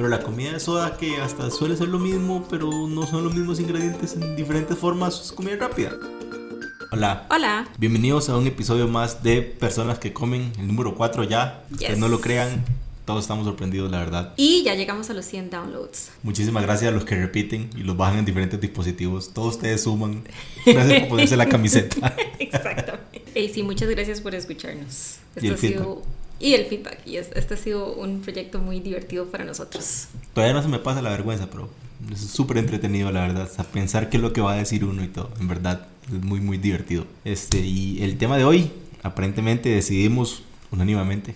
Pero la comida de soda que hasta suele ser lo mismo, pero no son los mismos ingredientes en diferentes formas, es comida rápida. Hola. Hola. Bienvenidos a un episodio más de Personas que comen, el número 4 ya. Que no lo crean, todos estamos sorprendidos, la verdad. Y ya llegamos a los 100 downloads. Muchísimas gracias a los que repiten y los bajan en diferentes dispositivos. Todos ustedes suman. Gracias por ponerse la camiseta. Exactamente. Y sí, muchas gracias por escucharnos. Esto ha sido y el feedback. Y este ha sido un proyecto muy divertido para nosotros. Todavía no se me pasa la vergüenza, pero es súper entretenido, la verdad. O pensar qué es lo que va a decir uno y todo. En verdad, es muy, muy divertido. Este, y el tema de hoy, aparentemente decidimos unánimemente.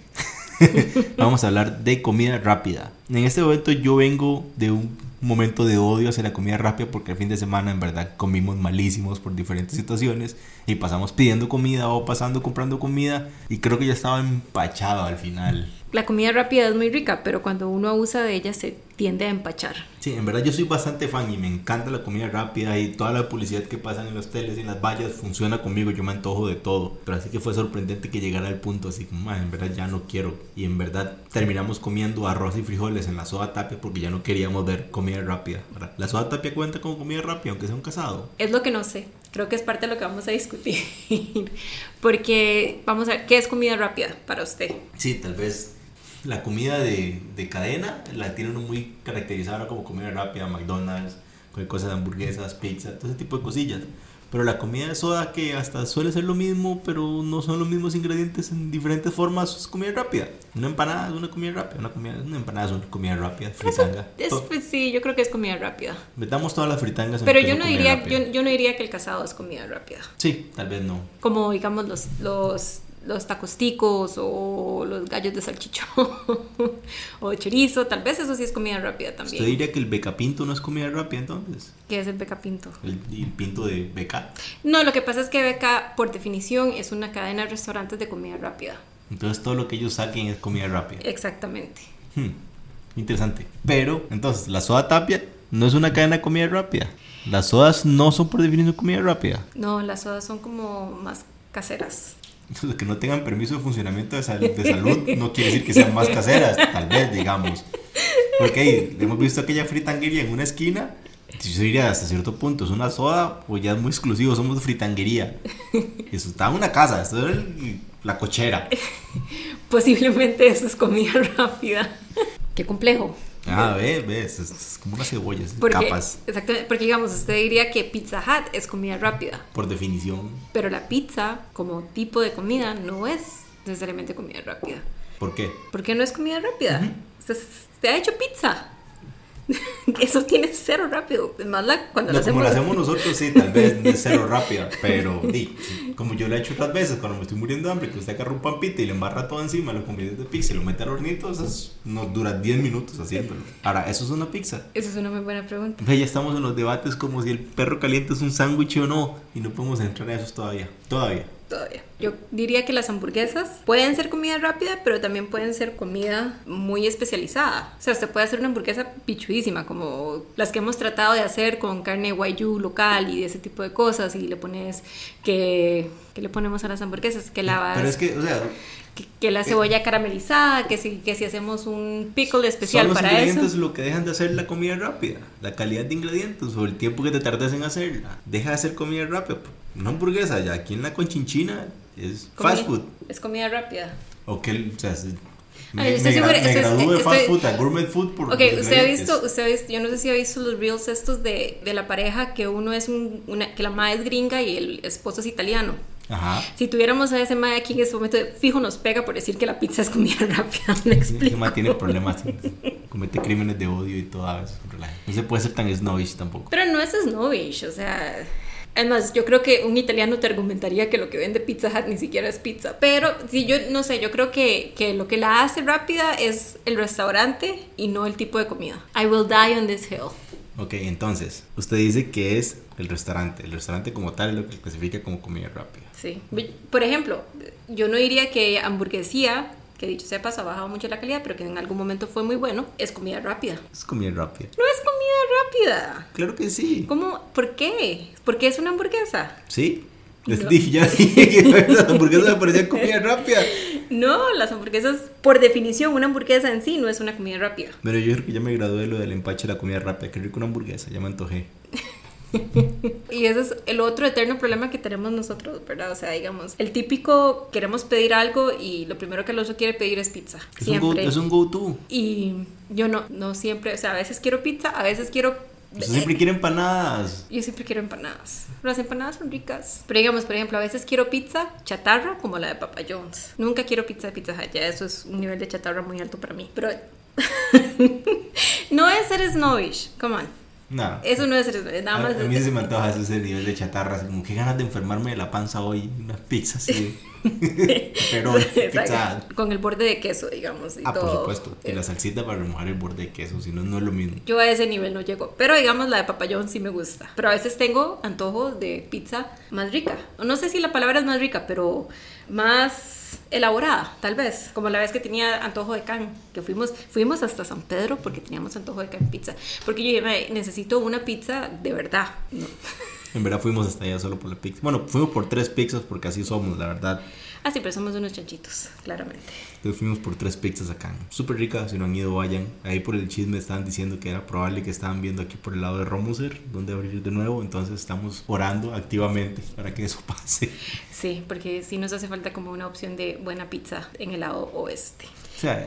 Vamos a hablar de comida rápida. En este momento yo vengo de un momento de odio hacia la comida rápida porque el fin de semana en verdad comimos malísimos por diferentes situaciones y pasamos pidiendo comida o pasando comprando comida y creo que ya estaba empachado al final. La comida rápida es muy rica, pero cuando uno abusa de ella se tiende a empachar. Sí, en verdad yo soy bastante fan y me encanta la comida rápida y toda la publicidad que pasan en los teles y en las vallas funciona conmigo, yo me antojo de todo. Pero así que fue sorprendente que llegara al punto así como, en verdad ya no quiero. Y en verdad terminamos comiendo arroz y frijoles en la soda tapia porque ya no queríamos ver comida rápida. ¿La soda tapia cuenta como comida rápida aunque sea un casado? Es lo que no sé. Creo que es parte de lo que vamos a discutir. porque vamos a ver, ¿qué es comida rápida para usted? Sí, tal vez la comida de, de, cadena la tienen muy caracterizada como comida rápida, McDonald's, cosas de hamburguesas, pizza, todo ese tipo de cosillas. Pero la comida de soda que hasta suele ser lo mismo, pero no son los mismos ingredientes en diferentes formas, es comida rápida. Una empanada es una comida rápida, una, comida, una empanada es una comida rápida, fritanga. pues, sí, yo creo que es comida rápida. Metamos todas las fritangas en Pero yo no, diría, yo, yo, no diría que el casado es comida rápida. Sí, tal vez no. Como digamos los, los los tacosticos o los gallos de salchichón o chorizo, tal vez eso sí es comida rápida también. ¿Usted diría que el becapinto no es comida rápida entonces? ¿Qué es el becapinto? El, el pinto de beca. No, lo que pasa es que beca por definición es una cadena de restaurantes de comida rápida. Entonces todo lo que ellos saquen es comida rápida. Exactamente. Hmm, interesante. Pero entonces la soda tapia no es una cadena de comida rápida. Las sodas no son por definición comida rápida. No, las sodas son como más caseras que no tengan permiso de funcionamiento de, de salud no quiere decir que sean más caseras, tal vez, digamos. Porque hemos visto aquella fritanguería en una esquina. Yo diría hasta cierto punto, es una soda, pues ya es muy exclusivo, somos fritanguería. Eso está en una casa, esto es la cochera. Posiblemente eso es comida rápida. Qué complejo. Ah, ves, ves, es, como unas cebollas, capas. Exactamente, porque digamos, usted diría que Pizza Hut es comida rápida. Por definición. Pero la pizza, como tipo de comida, no es necesariamente comida rápida. ¿Por qué? Porque no es comida rápida. usted ha hecho pizza. Eso tiene cero rápido. Más la, cuando lo hacemos... Como lo hacemos nosotros, sí, tal vez de cero rápida. Pero, di, como yo lo he hecho otras veces, cuando me estoy muriendo de hambre, que usted agarra un pampita y le embarra todo encima, lo convierte de pizza y lo mete al hornito, eso nos dura 10 minutos haciéndolo. Ahora, ¿eso es una pizza? Eso es una muy buena pregunta. Ya estamos en los debates como si el perro caliente es un sándwich o no, y no podemos entrar a eso todavía. Todavía todavía. Yo diría que las hamburguesas pueden ser comida rápida, pero también pueden ser comida muy especializada. O sea, usted puede hacer una hamburguesa pichudísima, como las que hemos tratado de hacer con carne guayú local y ese tipo de cosas, y le pones que... ¿Qué le ponemos a las hamburguesas? Que la Pero es que, o sea, que, la cebolla caramelizada, que si, que si hacemos un pickle especial Son los ingredientes lo que dejan de hacer la comida rápida, la calidad de ingredientes o el tiempo que te tardes en hacerla. Deja de hacer comida rápida. Una hamburguesa ya aquí en la conchinchina es fast food. Es comida rápida. O que, o sea, me, me, gradué de fast food a gourmet food por Ok, usted ha, visto, usted ha visto, yo no sé si ha visto los reels estos de, de la pareja que uno es un, una, que la madre es gringa y el esposo es italiano. Ajá. Si tuviéramos a ese mae aquí en este momento, fijo nos pega por decir que la pizza es comida rápida. Me explico. Ese tiene problemas, comete crímenes de odio y todo. No se puede ser tan snobbish tampoco. Pero no es snobbish, o sea. Además, yo creo que un italiano te argumentaría que lo que vende Pizza Hut ni siquiera es pizza. Pero si yo no sé, yo creo que, que lo que la hace rápida es el restaurante y no el tipo de comida. I will die on this hill. Ok, entonces, usted dice que es el restaurante. El restaurante como tal es lo que clasifica como comida rápida. Sí. Por ejemplo, yo no diría que hamburguesía, que dicho sea paso, ha bajado mucho la calidad, pero que en algún momento fue muy bueno, es comida rápida. Es comida rápida. No es comida rápida. Claro que sí. ¿Cómo? ¿Por qué? ¿Por qué es una hamburguesa? Sí. Les dije, ya dije que las hamburguesas me parecían comida rápida. No, las hamburguesas, por definición, una hamburguesa en sí no es una comida rápida. Pero yo creo que ya me gradué de lo del empache de la comida rápida. Qué rico una hamburguesa, ya me antojé. y ese es el otro eterno problema que tenemos nosotros, ¿verdad? O sea, digamos, el típico queremos pedir algo y lo primero que el otro quiere pedir es pizza. Es siempre. Un go, go-to. Y yo no, no siempre, o sea, a veces quiero pizza, a veces quiero yo siempre quiero empanadas. Yo siempre quiero empanadas. Las empanadas son ricas. Pero digamos, por ejemplo, a veces quiero pizza chatarra como la de Papa John's. Nunca quiero pizza de Pizza Hut. Ya eso es un nivel de chatarra muy alto para mí. Pero no es ser snobbish. Come on. No. Eso no es nada más. A, mí se me antoja ese nivel de chatarra, así como que ganas de enfermarme de la panza hoy, unas pizzas así. Pero. Con el borde de queso, digamos. Y ah, por supuesto. Y la salsita para remojar el borde de queso, si no, no es lo mismo. Yo a ese nivel no llego. Pero digamos, la de papayón sí me gusta. Pero a veces tengo antojo de pizza más rica. No sé si la palabra es más rica, pero más elaborada, tal vez, como la vez que tenía antojo de can, que fuimos, fuimos hasta San Pedro porque teníamos antojo de can pizza, porque yo necesito una pizza de verdad. En verdad fuimos hasta allá solo por la pizza. Bueno, fuimos por tres pizzas porque así somos, la verdad. Ah, sí, pero somos unos chanchitos, claramente. Entonces fuimos por tres pizzas acá. Súper ricas, si no han ido, vayan. Ahí por el chisme estaban diciendo que era probable que estaban viendo aquí por el lado de Romuser, donde abrir de nuevo. Entonces estamos orando activamente para que eso pase. Sí, porque sí nos hace falta como una opción de buena pizza en el lado oeste.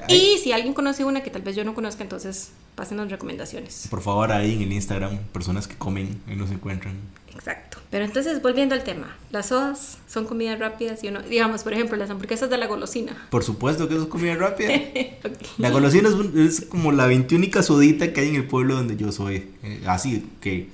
Y si alguien conoce una que tal vez yo no conozca, entonces pasen las recomendaciones. Por favor, ahí en el Instagram, personas que comen, ahí nos encuentran. Exacto. Pero entonces, volviendo al tema, las sodas son comidas rápidas y uno, digamos, por ejemplo, las hamburguesas de la golosina. Por supuesto que eso es comida rápida. La golosina es, como la veintiúnica sodita que hay en el pueblo donde yo soy. Eh, así que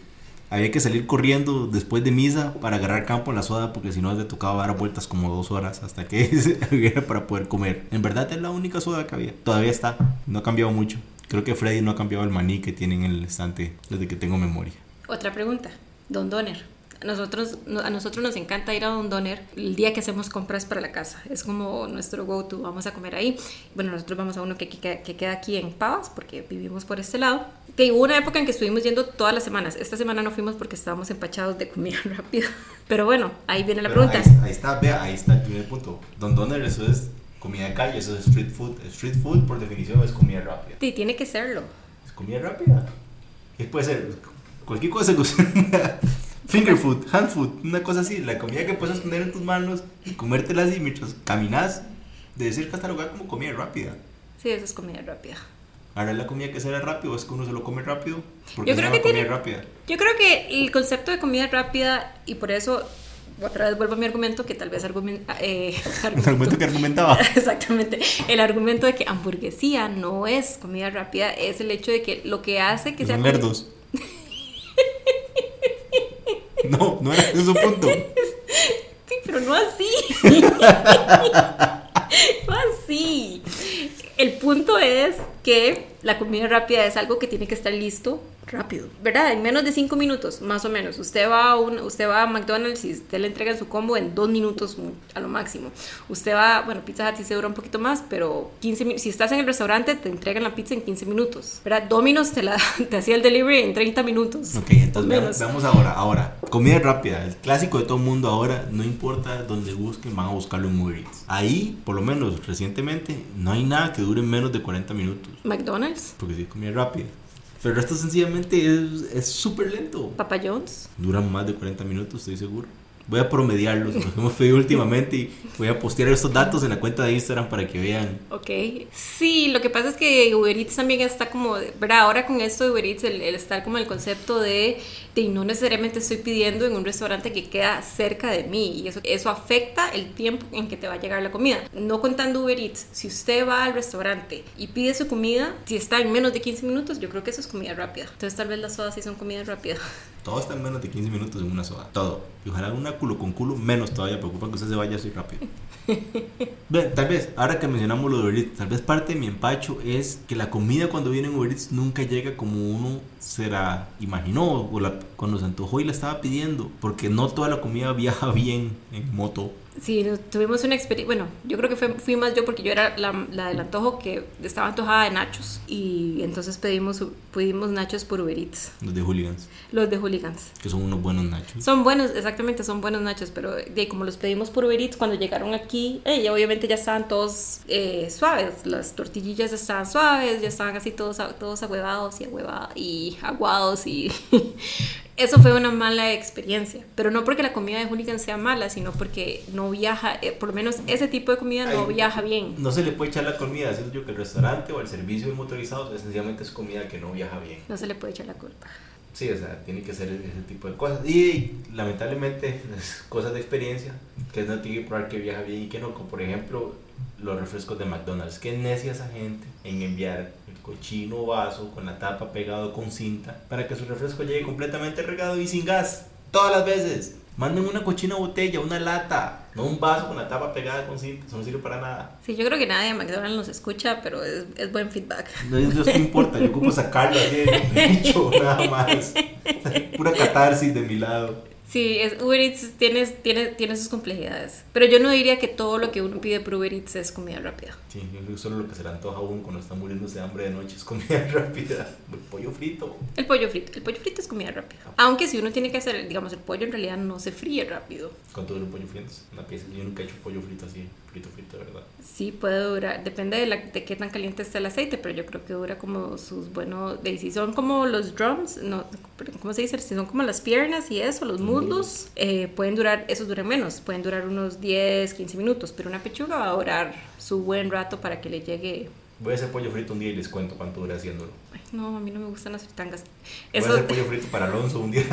había que salir corriendo después de misa para agarrar campo en la soda porque si no te tocaba dar vueltas como dos horas hasta que hubiera para poder comer. En verdad es la única soda que había. Todavía está, no ha cambiado mucho. Creo que Freddy no ha cambiado el maní que tiene en el estante desde que tengo memoria. Otra pregunta. Don Donner. Nosotros, a nosotros nos encanta ir a Don Donner el día que hacemos compras para la casa. Es como nuestro go-to. Vamos a comer ahí. Bueno, nosotros vamos a uno que, que, que, queda aquí en Pavas porque vivimos por este lado. Que hubo una época en que estuvimos yendo todas las semanas. Esta semana no fuimos porque estábamos empachados de comida rápida. Pero bueno, ahí viene la pregunta. Ahí, está, vea, ahí está el primer punto. Don Donner, eso es comida de calle, eso es street food. Street food, por definición, es comida rápida. Sí, tiene que serlo. Es comida rápida. ¿Qué puede ser? Cualquier cosa que usted Finger food, hand food, una cosa así, la comida que puedes poner en tus manos y comértela así mientras caminas, debe ser catalogada como comida rápida. Sí, eso es comida rápida. Ahora la comida que será rápido es que uno se lo come rápido. Porque yo creo que comida rápida. Yo creo que el concepto de comida rápida y por eso otra vez vuelvo a mi argumento que tal vez argumenta, eh, el argumento que argumentaba. Exactamente. El argumento de que hamburguesía no es comida rápida es el hecho de que lo que hace que sea. Nerdos. No, no era ese su punto. Sí, pero no así. no así. El punto es que la comida rápida es algo que tiene que estar listo rápido, ¿verdad? En menos de 5 minutos, más o menos. Usted va, a un, usted va a McDonald's y usted le entrega su combo en 2 minutos a lo máximo. Usted va, bueno, Pizza Hut sí se dura un poquito más, pero 15 si estás en el restaurante te entregan la pizza en 15 minutos, ¿verdad? Domino's te, la, te hacía el delivery en 30 minutos. Ok, entonces veamos, ahora, ahora, comida rápida, el clásico de todo el mundo ahora, no importa dónde busquen, van a buscarlo en Uber Ahí, por lo menos recientemente, no hay nada que dure menos de 40 minutos. McDonald's. Porque sí, comida rápida. Pero esto sencillamente es súper lento. Papa Jones. Duran más de 40 minutos, estoy seguro. Voy a promediarlos, los que hemos pedido últimamente y voy a postear estos datos en la cuenta de Instagram para que vean. Ok. Sí, lo que pasa es que Uber Eats también está como, ¿verdad? Ahora con esto de Uber Eats, el, el estar como el concepto de, de no necesariamente estoy pidiendo en un restaurante que queda cerca de mí y eso, eso afecta el tiempo en que te va a llegar la comida. No contando Uber Eats, si usted va al restaurante y pide su comida, si está en menos de 15 minutos, yo creo que eso es comida rápida. Entonces tal vez las sodas sí son comida rápida. Todo está en menos de 15 minutos en una soda. Todo. Y ojalá una culo con culo, menos todavía. Preocupa que usted se vaya así rápido. tal vez, ahora que mencionamos lo de Uber Eats, tal vez parte de mi empacho es que la comida cuando viene en Uber Eats nunca llega como uno se la imaginó o la, cuando se antojó y la estaba pidiendo. Porque no toda la comida viaja bien en moto Sí, tuvimos una experiencia, bueno, yo creo que fue, fui más yo porque yo era la, la del antojo que estaba antojada de nachos y entonces pedimos, pedimos nachos por Uber Eats, Los de hooligans, los de hooligans. que son unos buenos nachos. Son buenos, exactamente, son buenos nachos, pero de, como los pedimos por Uber Eats, cuando llegaron aquí, eh, obviamente ya estaban todos eh, suaves, las tortillillas estaban suaves, ya estaban así todos, a- todos ahuevados y ahuevados y aguados y eso fue una mala experiencia, pero no porque la comida de hooligan sea mala, sino porque no viaja, eh, por lo menos ese tipo de comida no Ay. viaja bien. No se le puede echar la comida, siento yo que el restaurante o el servicio de motorizados sencillamente es comida que no viaja bien. No se le puede echar la culpa. Sí, o sea, tiene que ser ese tipo de cosas. Y lamentablemente, cosas de experiencia, que no tiene que probar que viaja bien y que no. Como por ejemplo, los refrescos de McDonald's. Qué necia esa gente en enviar el cochino vaso con la tapa pegado con cinta para que su refresco llegue completamente regado y sin gas. Todas las veces. Manden una cochina botella, una lata, no un vaso con la tapa pegada con cinta. Eso no sirve para nada. Sí, yo creo que nadie de McDonald's nos escucha, pero es, es buen feedback. No es importa, yo ocupo sacarlo así del pecho, nada más. Pura catarsis de mi lado. Sí, es, Uber Eats tiene, tiene, tiene sus complejidades. Pero yo no diría que todo lo que uno pide por Uber Eats es comida rápida. Sí, yo creo que solo lo que se le antoja a uno cuando está muriéndose de hambre de noche es comida rápida. Pollo frito. El pollo frito. El pollo frito es comida rápida. Aunque si uno tiene que hacer, digamos, el pollo en realidad no se fríe rápido. ¿Cuánto dura un pollo frito? Una pieza. Yo nunca he hecho pollo frito así, frito, frito, de verdad. Sí, puede durar. Depende de, la, de qué tan caliente esté el aceite, pero yo creo que dura como sus buenos. De, si son como los drums, no, ¿cómo se dice? Si son como las piernas y eso, los muslos, eh, pueden durar, esos duran menos. Pueden durar unos 10, 15 minutos, pero una pechuga va a durar su buen rato para que le llegue. Voy a hacer pollo frito un día y les cuento cuánto dura haciéndolo. Ay, no, a mí no me gustan las fritangas. Voy a Eso, hacer pollo frito para Alonso un día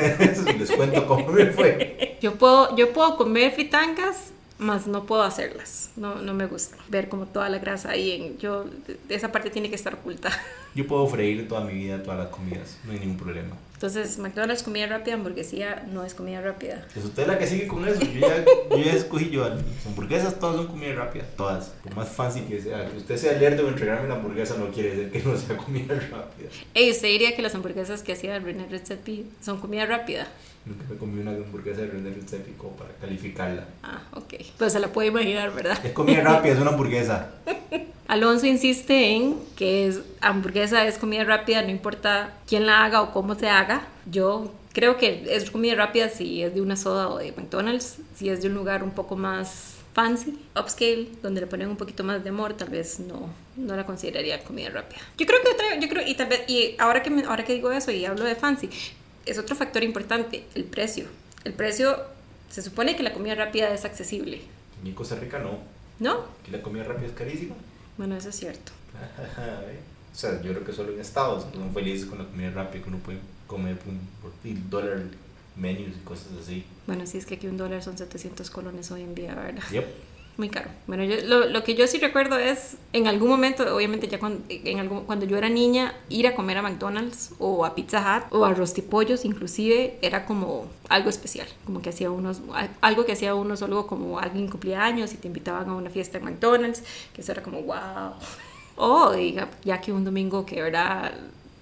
y les cuento cómo me fue. yo, puedo, yo puedo comer fritangas, más no puedo hacerlas. No, no me gusta ver como toda la grasa ahí. En, yo, esa parte tiene que estar oculta. Yo puedo freír toda mi vida todas las comidas, no hay ningún problema. Entonces, McDonald's comida rápida, hamburguesía no es comida rápida. Pues usted es la que sigue con eso. Yo ya, yo ya escogí yo. Las hamburguesas todas son comida rápida. Todas. Por más fancy que sea. Que usted sea alerta o entregarme la hamburguesa no quiere decir que no sea comida rápida. Ey, ¿usted diría que las hamburguesas que hacía René Redzepi son comida rápida? Nunca me comí una hamburguesa de René Redzepi como para calificarla. Ah, ok. Pues se la puede imaginar, ¿verdad? Es comida rápida, es una hamburguesa. Alonso insiste en que es, hamburguesa es comida rápida, no importa quién la haga o cómo se haga. Yo creo que es comida rápida si es de una soda o de McDonald's, si es de un lugar un poco más fancy, upscale, donde le ponen un poquito más de amor, tal vez no, no la consideraría comida rápida. Yo creo que otra, yo creo, y tal vez, y ahora que, me- ahora que digo eso y hablo de fancy, es otro factor importante, el precio. El precio, se supone que la comida rápida es accesible, Y en Costa Rica no. ¿no? Aquí la comida rápida es carísima. Bueno, eso es cierto. o sea, yo creo que solo en Estados son felices con la comida rápida que uno puede comer por, un- dólar menus y cosas así. Bueno, sí es que aquí un dólar son 700 colones hoy en día, ¿verdad? Yep. Muy caro. Bueno, yo, lo, lo que yo sí recuerdo es, en algún momento, obviamente ya cuando, en algún, cuando yo era niña, ir a comer a McDonald's o a Pizza Hut o a Rostipollos inclusive era como algo especial, como que hacía unos, al- algo que hacía uno solo como alguien cumplía años y te invitaban a una fiesta en McDonald's, que eso era como wow. O diga, ya que un domingo que era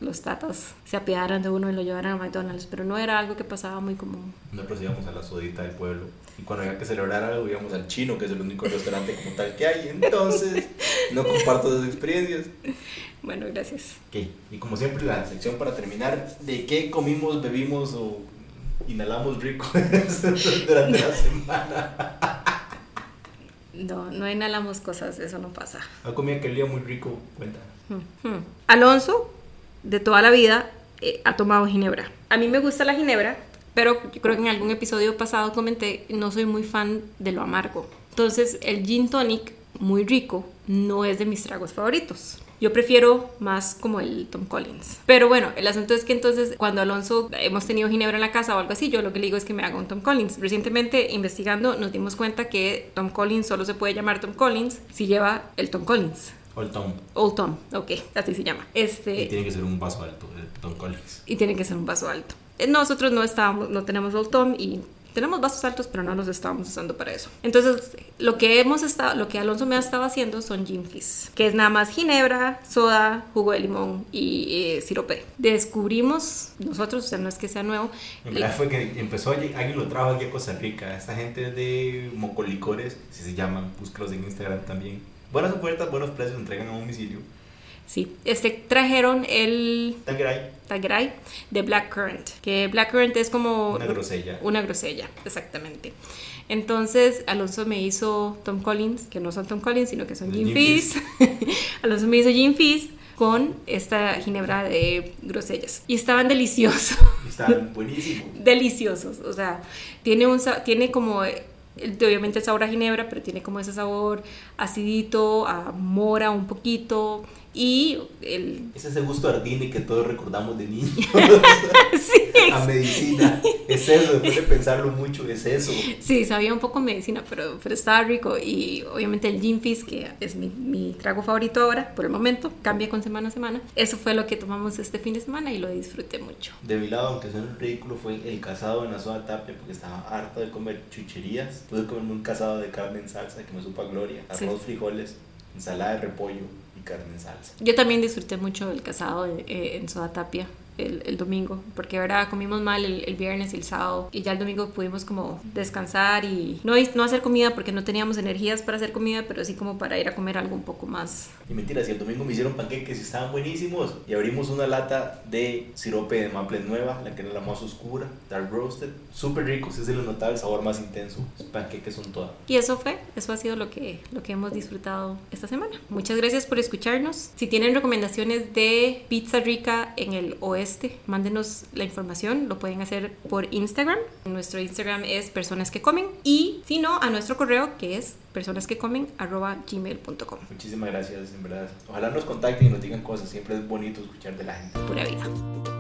los tatas se apiadaran de uno y lo llevaran a McDonald's, pero no era algo que pasaba muy común. Nosotros íbamos a la sodita del pueblo. Y cuando había que celebrar algo, íbamos al chino, que es el único restaurante como tal que hay. Entonces, no comparto esas experiencias. Bueno, gracias. Ok, y como siempre, la sección para terminar: ¿de qué comimos, bebimos o inhalamos rico durante la semana? No, no inhalamos cosas, eso no pasa. Una comida que olía muy rico, cuenta. Ujú. Alonso, de toda la vida, eh, ha tomado ginebra. A mí me gusta la ginebra, pero yo creo que en algún episodio pasado comenté, no soy muy fan de lo amargo. Entonces, el gin tonic, muy rico, no es de mis tragos favoritos. Yo prefiero más como el Tom Collins. Pero bueno, el asunto es que entonces cuando Alonso hemos tenido ginebra en la casa o algo así, yo lo que le digo es que me haga un Tom Collins. Recientemente investigando nos dimos cuenta que Tom Collins solo se puede llamar Tom Collins si lleva el Tom Collins. Old Tom. Old Tom, ok, así se llama. Y Este, tiene que ser un vaso alto, el Tom Collins. y tiene que ser un vaso alto. Eh, Nosotros no estábamos, no tenemos Old Tom y tenemos vasos altos, pero no los estábamos usando para eso. Entonces, lo que hemos estado, lo que Alonso me ha estado haciendo son gin fizz, que es nada más ginebra, soda, jugo de limón y eh, sirope. Descubrimos nosotros, o sea, no es que sea nuevo. En verdad fue que empezó, alguien lo trajo aquí a Costa Rica. Esta gente de Mocolicores, si se llaman, búscalos en Instagram también. Buenas ofertas, buenos precios, entregan a domicilio. Sí, este trajeron el Tagray. Tagray de Blackcurrant, que Blackcurrant es como una grosella. Una grosella, exactamente. Entonces Alonso me hizo Tom Collins, que no son Tom Collins, sino que son Gin Fizz. Alonso me hizo Gin Fizz con esta ginebra de grosellas. Y estaban deliciosos. Estaban buenísimos. deliciosos. O sea, tiene, un, tiene como obviamente el sabor a ginebra, pero tiene como ese sabor acidito, a mora un poquito, y el... Es ese gusto ardini que todos recordamos de niños. sí, a medicina. Es eso, después de pensarlo mucho, es eso. Sí, sabía un poco medicina, pero, pero estaba rico. Y obviamente el gin fizz, que es mi, mi, trago favorito ahora, por el momento, cambia con semana a semana. Eso fue lo que tomamos este fin de semana y lo disfruté mucho. De mi lado, aunque suene ridículo, fue el casado en la zona tapia, porque estaba harta de comer chucherías. Pude comerme un casado de carne en salsa que me supo a gloria, arroz, frijoles, ensalada de repollo, en. Yo también disfruté mucho el casado eh, en Soda Tapia el, el, domingo, porque ahora comimos mal el, el, viernes y el sábado y ya el domingo pudimos como descansar y no, no hacer comida porque no teníamos energías para hacer comida, pero sí como para ir a comer algo un poco más. Y mentira, si el domingo me hicieron panqueques y estaban buenísimos y abrimos una lata de sirope de maple nueva, la que era la más oscura, dark roasted, súper rico, se le notaba el sabor más intenso, los panqueques son todas. Y eso fue, eso ha sido lo que, lo que hemos disfrutado esta semana. Muchas gracias por escucharnos. Si tienen recomendaciones de pizza rica en el oeste, este, mándenos la información, lo pueden hacer por Instagram. Nuestro Instagram es personas que comen y si no, a nuestro correo que es personas que comen gmail.com. Muchísimas gracias, en verdad. Ojalá nos contacten y nos digan cosas, siempre es bonito escuchar de la gente. Pura vida.